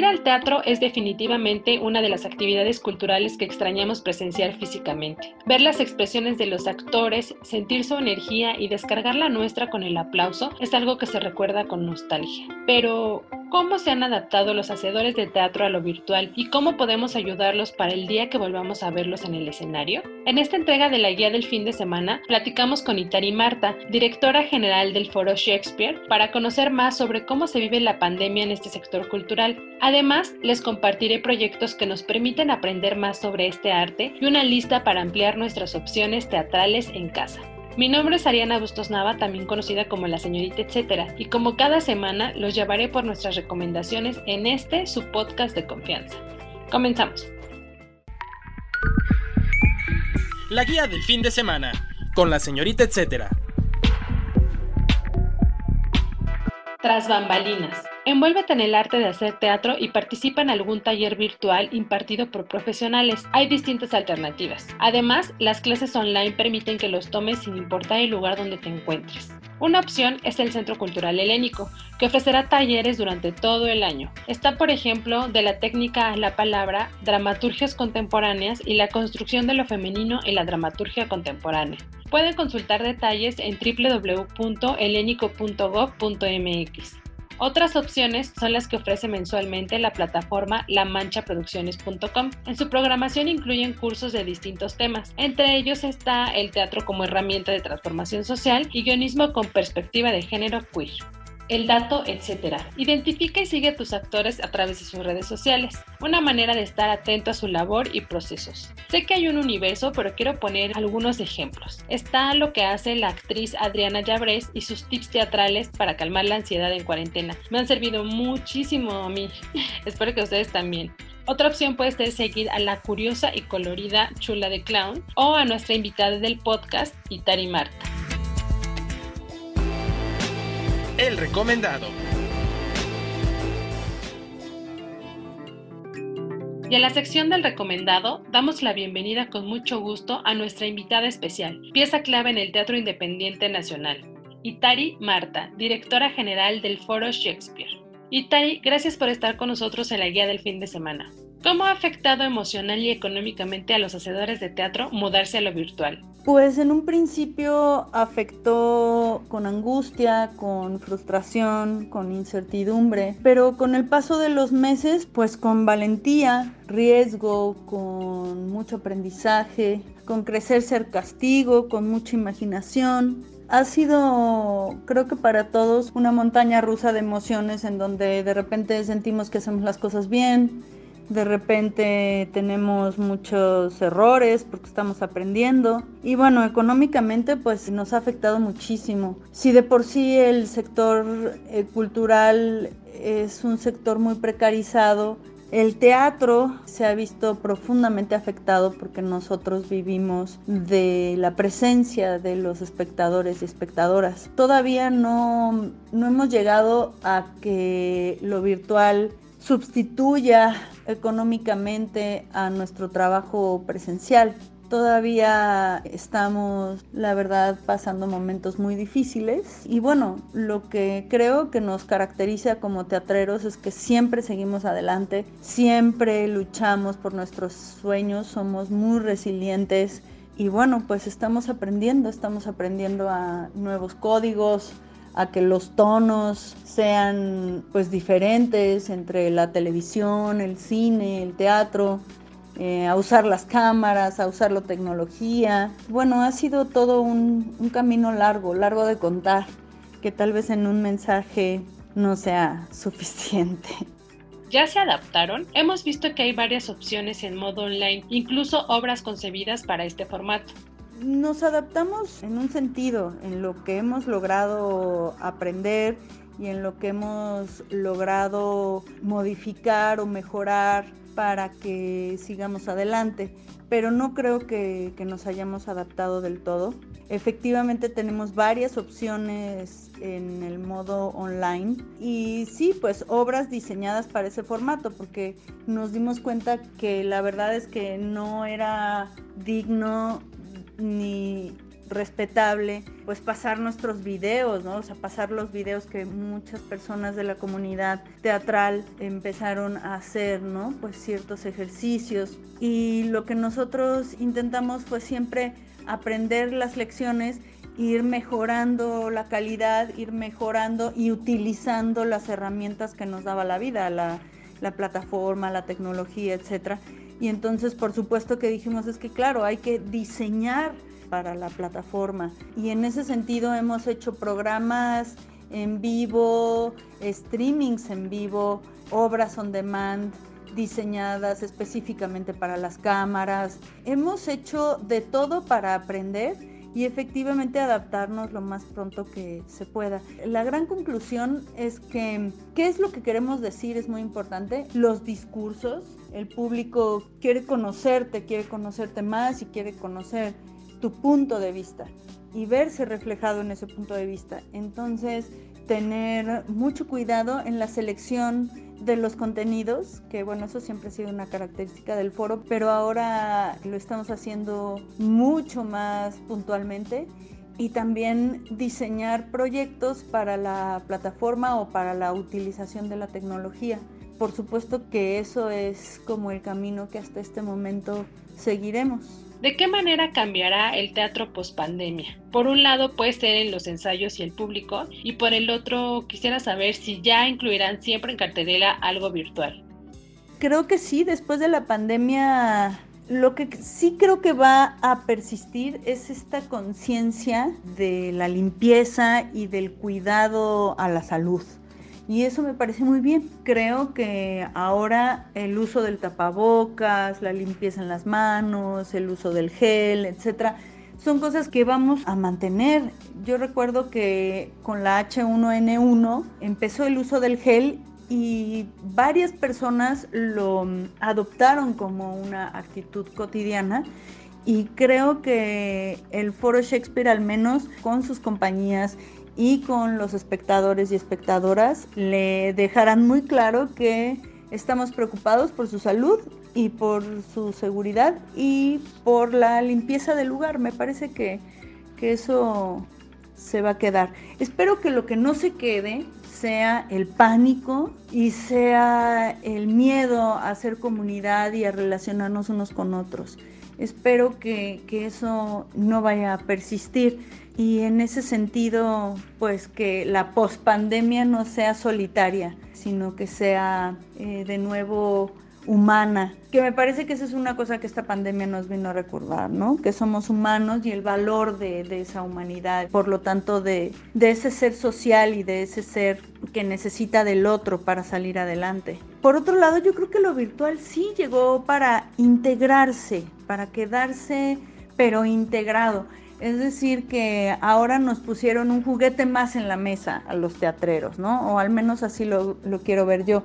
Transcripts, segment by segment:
Ir al teatro es definitivamente una de las actividades culturales que extrañamos presenciar físicamente. Ver las expresiones de los actores, sentir su energía y descargar la nuestra con el aplauso es algo que se recuerda con nostalgia. Pero, cómo se han adaptado los hacedores de teatro a lo virtual y cómo podemos ayudarlos para el día que volvamos a verlos en el escenario? En esta entrega de la guía del fin de semana, platicamos con Itari Marta, directora general del Foro Shakespeare, para conocer más sobre cómo se vive la pandemia en este sector cultural. Además, les compartiré proyectos que nos permiten aprender más sobre este arte y una lista para ampliar nuestras opciones teatrales en casa. Mi nombre es Ariana Bustos Nava, también conocida como la señorita etcétera, y como cada semana los llevaré por nuestras recomendaciones en este su podcast de confianza. Comenzamos. La guía del fin de semana con la señorita etcétera. Tras bambalinas. Envuélvete en el arte de hacer teatro y participa en algún taller virtual impartido por profesionales. Hay distintas alternativas. Además, las clases online permiten que los tomes sin importar el lugar donde te encuentres. Una opción es el Centro Cultural Helénico, que ofrecerá talleres durante todo el año. Está, por ejemplo, de la técnica a la palabra, dramaturgias contemporáneas y la construcción de lo femenino en la dramaturgia contemporánea. Pueden consultar detalles en www.helenico.gov.mx. Otras opciones son las que ofrece mensualmente la plataforma lamanchaproducciones.com. En su programación incluyen cursos de distintos temas. Entre ellos está el teatro como herramienta de transformación social y guionismo con perspectiva de género queer el dato, etc. Identifica y sigue a tus actores a través de sus redes sociales, una manera de estar atento a su labor y procesos. Sé que hay un universo, pero quiero poner algunos ejemplos. Está lo que hace la actriz Adriana Llabrés y sus tips teatrales para calmar la ansiedad en cuarentena. Me han servido muchísimo a mí. Espero que ustedes también. Otra opción puede ser seguir a la curiosa y colorida Chula de Clown o a nuestra invitada del podcast, Itari Marta. El recomendado. Y en la sección del recomendado damos la bienvenida con mucho gusto a nuestra invitada especial, pieza clave en el Teatro Independiente Nacional, Itari Marta, directora general del Foro Shakespeare. Itari, gracias por estar con nosotros en la guía del fin de semana. ¿Cómo ha afectado emocional y económicamente a los hacedores de teatro mudarse a lo virtual? Pues en un principio afectó con angustia, con frustración, con incertidumbre, pero con el paso de los meses, pues con valentía, riesgo, con mucho aprendizaje, con crecer ser castigo, con mucha imaginación, ha sido, creo que para todos, una montaña rusa de emociones en donde de repente sentimos que hacemos las cosas bien, de repente tenemos muchos errores porque estamos aprendiendo y bueno, económicamente pues nos ha afectado muchísimo. Si de por sí el sector eh, cultural es un sector muy precarizado, el teatro se ha visto profundamente afectado porque nosotros vivimos de la presencia de los espectadores y espectadoras. Todavía no, no hemos llegado a que lo virtual sustituya económicamente a nuestro trabajo presencial. Todavía estamos, la verdad, pasando momentos muy difíciles y bueno, lo que creo que nos caracteriza como teatreros es que siempre seguimos adelante, siempre luchamos por nuestros sueños, somos muy resilientes y bueno, pues estamos aprendiendo, estamos aprendiendo a nuevos códigos, a que los tonos sean pues diferentes entre la televisión, el cine, el teatro, eh, a usar las cámaras, a usar la tecnología. Bueno, ha sido todo un, un camino largo, largo de contar, que tal vez en un mensaje no sea suficiente. ¿Ya se adaptaron? Hemos visto que hay varias opciones en modo online, incluso obras concebidas para este formato nos adaptamos en un sentido, en lo que hemos logrado aprender y en lo que hemos logrado modificar o mejorar para que sigamos adelante. Pero no creo que, nos hayamos adaptado del todo. Efectivamente tenemos varias opciones en el modo online y sí, pues obras diseñadas para ese formato porque nos dimos cuenta que la verdad es que no era digno ni respetable, pues pasar nuestros videos, ¿no? O sea, pasar los videos que muchas personas de la comunidad teatral empezaron a hacer, ¿no? Pues ciertos ejercicios. Y lo que nosotros intentamos fue siempre aprender las lecciones, ir mejorando la calidad, ir mejorando y utilizando las herramientas que nos daba la vida, la, la plataforma, la tecnología, etcétera. Y entonces, por supuesto que dijimos, es que claro, hay que diseñar para la plataforma. Y en ese sentido hemos hecho programas en vivo, streamings en vivo, obras on demand diseñadas específicamente para las cámaras. Hemos hecho de todo para aprender y efectivamente adaptarnos lo más pronto que se pueda. La gran conclusión es que qué es lo que queremos decir es muy importante. Los discursos, el público quiere conocerte, quiere conocerte más y quiere conocer tu punto de vista y verse reflejado en ese punto de vista. Entonces, tener mucho cuidado en la selección de los contenidos, que bueno, eso siempre ha sido una característica del foro, pero ahora lo estamos haciendo mucho más puntualmente y también diseñar proyectos para la plataforma o para la utilización de la tecnología. Por supuesto que eso es como el camino que hasta este momento seguiremos. ¿De qué manera cambiará el teatro post-pandemia? Por un lado puede ser en los ensayos y el público, y por el otro quisiera saber si ya incluirán siempre en cartelera algo virtual. Creo que sí, después de la pandemia lo que sí creo que va a persistir es esta conciencia de la limpieza y del cuidado a la salud y eso me parece muy bien. Creo que ahora el uso del tapabocas, la limpieza en las manos, el uso del gel, etcétera, son cosas que vamos a mantener. Yo recuerdo que con la H1N1 empezó el uso del gel y varias personas lo adoptaron como una actitud cotidiana y creo que el Foro Shakespeare al menos con sus compañías y con los espectadores y espectadoras le dejarán muy claro que estamos preocupados por su salud y por su seguridad y por la limpieza del lugar. Me parece que, que eso se va a quedar. Espero que lo que no se quede sea el pánico y sea el miedo a hacer comunidad y a relacionarnos unos con otros. Espero que, que eso no vaya a persistir y en ese sentido, pues que la pospandemia no sea solitaria, sino que sea eh, de nuevo humana, que me parece que esa es una cosa que esta pandemia nos vino a recordar, ¿no? Que somos humanos y el valor de, esa humanidad, por lo tanto de, de, ese ser social y de ese ser que necesita del otro para salir adelante. Por otro lado, yo creo que lo virtual sí llegó para integrarse, para quedarse, pero integrado. Es decir, que ahora nos pusieron un juguete más en la mesa a los teatreros, ¿no? O al menos así lo, quiero ver yo,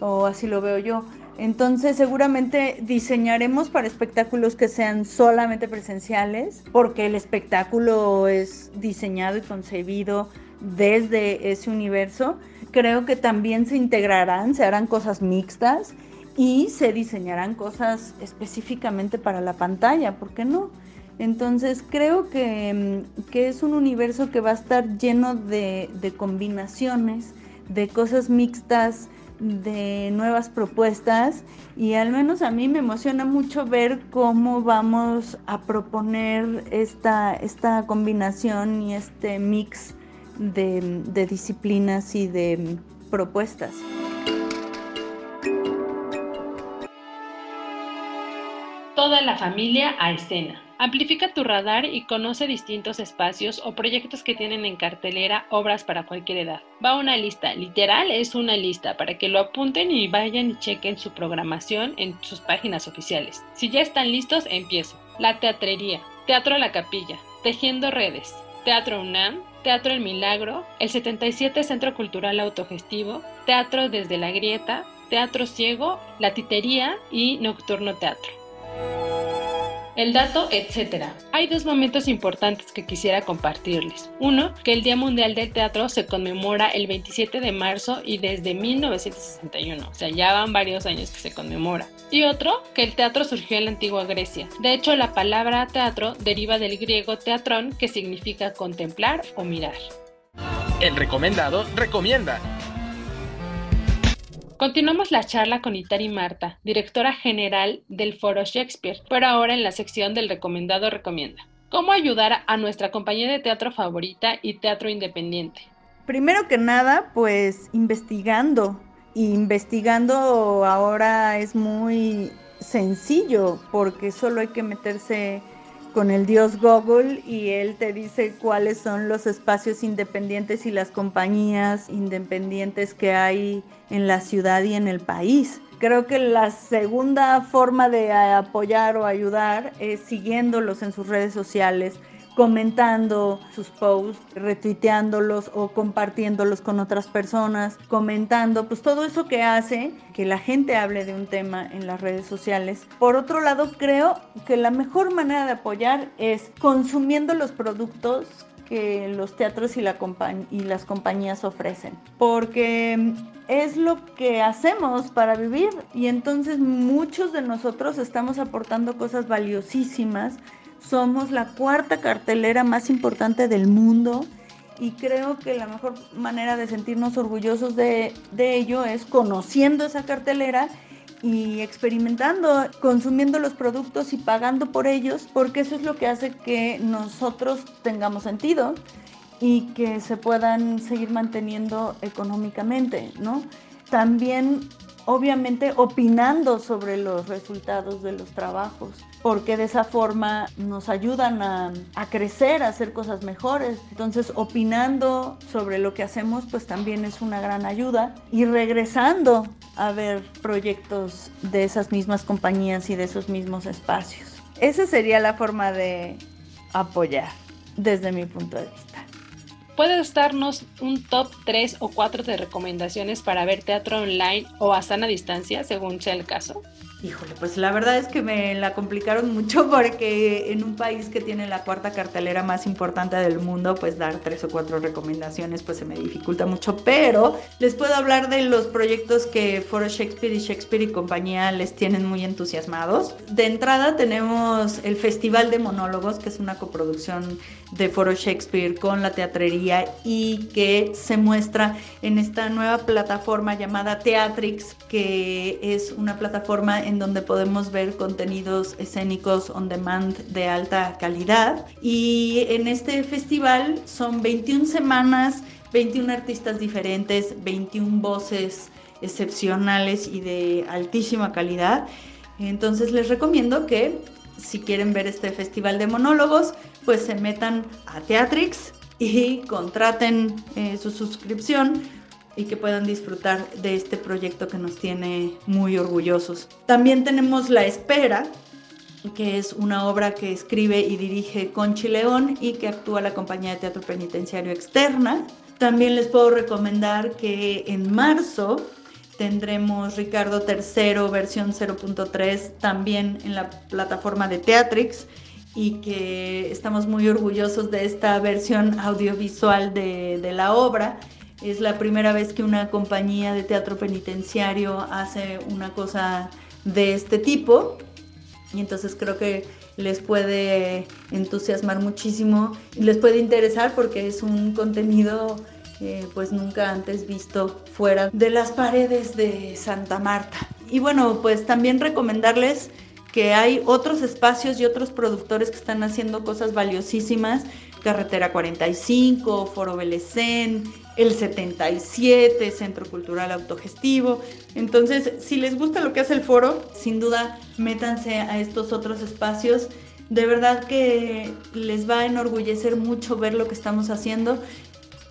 o así lo veo yo. Entonces seguramente diseñaremos para espectáculos que sean solamente presenciales, porque el espectáculo es diseñado y concebido desde ese universo. Creo que también se integrarán, se harán cosas mixtas y se diseñarán cosas específicamente para la pantalla, ¿por qué no? Entonces creo mm, que, es un universo que va a estar lleno de, de combinaciones, de cosas mixtas, de nuevas propuestas y al menos a mí me emociona mucho ver cómo vamos a proponer esta, esta combinación y este mix de, de disciplinas y de propuestas. Toda la familia a escena. Amplifica tu radar y conoce distintos espacios o proyectos que tienen en cartelera obras para cualquier edad. Va una lista, literal es una lista para que lo apunten y vayan y chequen su programación en sus páginas oficiales. Si ya están listos, empiezo. La teatrería, Teatro la Capilla, Tejiendo Redes, Teatro UNAM, Teatro El Milagro, el 77 Centro Cultural Autogestivo, Teatro Desde la Grieta, Teatro Ciego, La Titería y Nocturno Teatro. El dato, etcétera. Hay dos momentos importantes que quisiera compartirles. Uno, que el Día Mundial del Teatro se conmemora el 27 de marzo y desde 1961, o sea, ya van varios años que se conmemora. Y otro, que el teatro surgió en la antigua Grecia. De hecho, la palabra teatro deriva del griego teatrón, que significa contemplar o mirar. El recomendado recomienda. Continuamos la charla con Itari Marta, directora general del Foro Shakespeare, pero ahora en la sección del recomendado recomienda. ¿Cómo ayudar a nuestra compañía de teatro favorita y teatro independiente? Primero que nada, pues investigando. investigando ahora es muy sencillo porque solo hay que meterse con el dios Google y él te dice cuáles son los espacios independientes y las compañías independientes que hay en la ciudad y en el país. Creo que la segunda forma de apoyar o ayudar es siguiéndolos en sus redes sociales, comentando sus posts, retuiteándolos o compartiéndolos con otras personas, comentando, pues todo eso que hace que la gente hable de un tema en las redes sociales. Por otro lado, creo que la mejor manera de apoyar es consumiendo los productos que los teatros y, la y las compañías ofrecen, porque es lo que hacemos para vivir y entonces muchos de nosotros estamos aportando cosas valiosísimas somos la cuarta cartelera más importante del mundo y creo que la mejor manera de sentirnos orgullosos de, ello es conociendo esa cartelera y experimentando, consumiendo los productos y pagando por ellos, porque eso es lo que hace que nosotros tengamos sentido y que se puedan seguir manteniendo económicamente, ¿no? También obviamente opinando sobre los resultados de los trabajos, porque de esa forma nos ayudan a, crecer, a hacer cosas mejores. Entonces, opinando sobre lo que hacemos, pues también es una gran ayuda. Y regresando a ver proyectos de esas mismas compañías y de esos mismos espacios. Esa sería la forma de apoyar desde mi punto de vista. ¿Puedes darnos un top 3 o 4 de recomendaciones para ver teatro online o a sana distancia, según sea el caso? Híjole, pues la verdad es que me la complicaron mucho porque en un país que tiene la cuarta cartelera más importante del mundo, pues dar tres o cuatro recomendaciones pues se me dificulta mucho, pero les puedo hablar de los proyectos que Foro Shakespeare y Shakespeare y compañía les tienen muy entusiasmados. De entrada tenemos el Festival de Monólogos, que es una coproducción de Foro Shakespeare con la teatrería y que se muestra en esta nueva plataforma llamada Teatrix, que es una plataforma en donde podemos ver contenidos escénicos on demand de alta calidad. Y en este festival son 21 semanas, 21 artistas diferentes, 21 voces excepcionales y de altísima calidad. Entonces les recomiendo que si quieren ver este festival de monólogos, pues se metan a Teatrix y contraten eh, su suscripción y que puedan disfrutar de este proyecto que nos tiene muy orgullosos. También tenemos La Espera, que es una obra que escribe y dirige Conchi León y que actúa la compañía de teatro penitenciario externa. También les puedo recomendar que en marzo tendremos Ricardo III versión 0.3 también en la plataforma de Teatrix y que estamos muy orgullosos de esta versión audiovisual de, de la obra es la primera vez que una compañía de teatro penitenciario hace una cosa de este tipo y entonces creo que les puede entusiasmar muchísimo y les puede interesar porque es un contenido eh, pues nunca antes visto fuera de las paredes de Santa Marta. Y bueno, pues también recomendarles que hay otros espacios y otros productores que están haciendo cosas valiosísimas. Carretera 45, Foro Belecén, el 77, Centro Cultural Autogestivo. Entonces, si les gusta lo que hace el foro, sin duda métanse a estos otros espacios. De verdad que les va a enorgullecer mucho ver lo que estamos haciendo.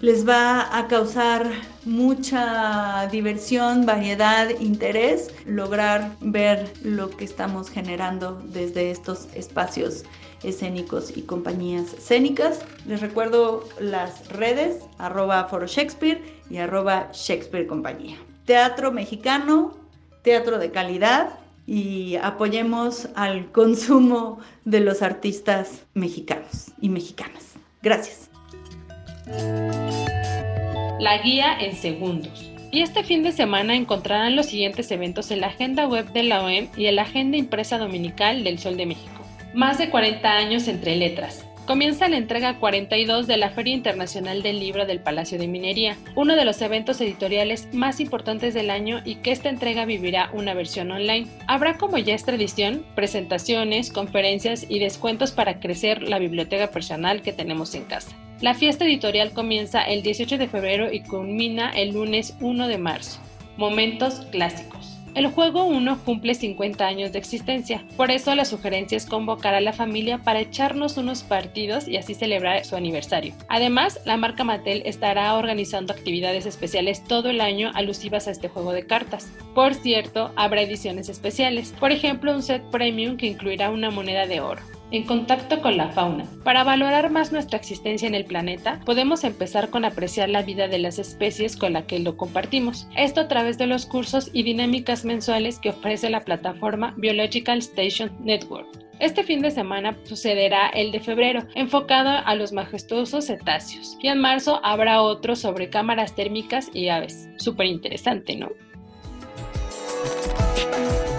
les va a causar mucha diversión, variedad, interés, lograr ver lo que estamos generando desde estos espacios escénicos y compañías escénicas. Les recuerdo las redes, arroba foro Shakespeare y arroba Shakespeare Compañía. Teatro mexicano, teatro de calidad y apoyemos al consumo de los artistas mexicanos y mexicanas. Gracias. La guía en segundos. Y este fin de semana encontrarán los siguientes eventos en la agenda web de la OEM y en la agenda impresa dominical del Sol de México. Más de 40 años entre letras. Comienza la entrega 42 de la Feria Internacional del Libro del Palacio de Minería, uno de los eventos editoriales más importantes del año y que esta entrega vivirá una versión online. Habrá, como ya es tradición, presentaciones, conferencias y descuentos para crecer la biblioteca personal que tenemos en casa. La fiesta editorial comienza el 18 de febrero y culmina el lunes 1 de marzo. Momentos clásicos. El juego 1 cumple 50 años de existencia, por eso la sugerencia es convocar a la familia para echarnos unos partidos y así celebrar su aniversario. Además, la marca Mattel estará organizando actividades especiales todo el año alusivas a este juego de cartas. Por cierto, habrá ediciones especiales, por ejemplo un set premium que incluirá una moneda de oro en contacto con la fauna. Para valorar más nuestra existencia en el planeta, podemos empezar con apreciar la vida de las especies con la que lo compartimos. Esto a través de los cursos y dinámicas mensuales que ofrece la plataforma Biological Station Network. Este fin de semana sucederá el de febrero, enfocado a los majestuosos cetáceos. Y en marzo habrá otro sobre cámaras térmicas y aves. Súper interesante, ¿no?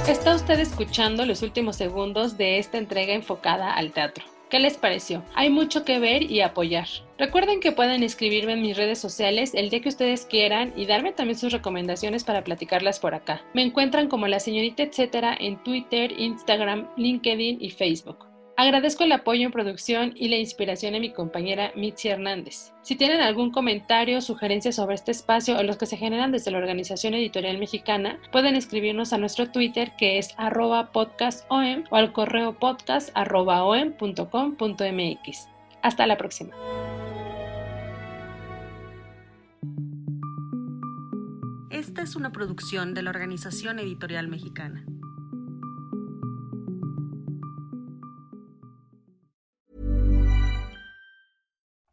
Está usted escuchando los últimos segundos de esta entrega enfocada al teatro. ¿Qué les pareció? Hay mucho que ver y apoyar. Recuerden que pueden escribirme en mis redes sociales el día que ustedes quieran y darme también sus recomendaciones para platicarlas por acá. Me encuentran como la señorita etcétera en Twitter, Instagram, LinkedIn y Facebook. Agradezco el apoyo en producción y la inspiración de mi compañera Mitzi Hernández. Si tienen algún comentario o sugerencia sobre este espacio o los que se generan desde la Organización Editorial Mexicana, pueden escribirnos a nuestro Twitter que es arroba podcastom o al correo podcast Hasta la próxima. Esta es una producción de la Organización Editorial Mexicana.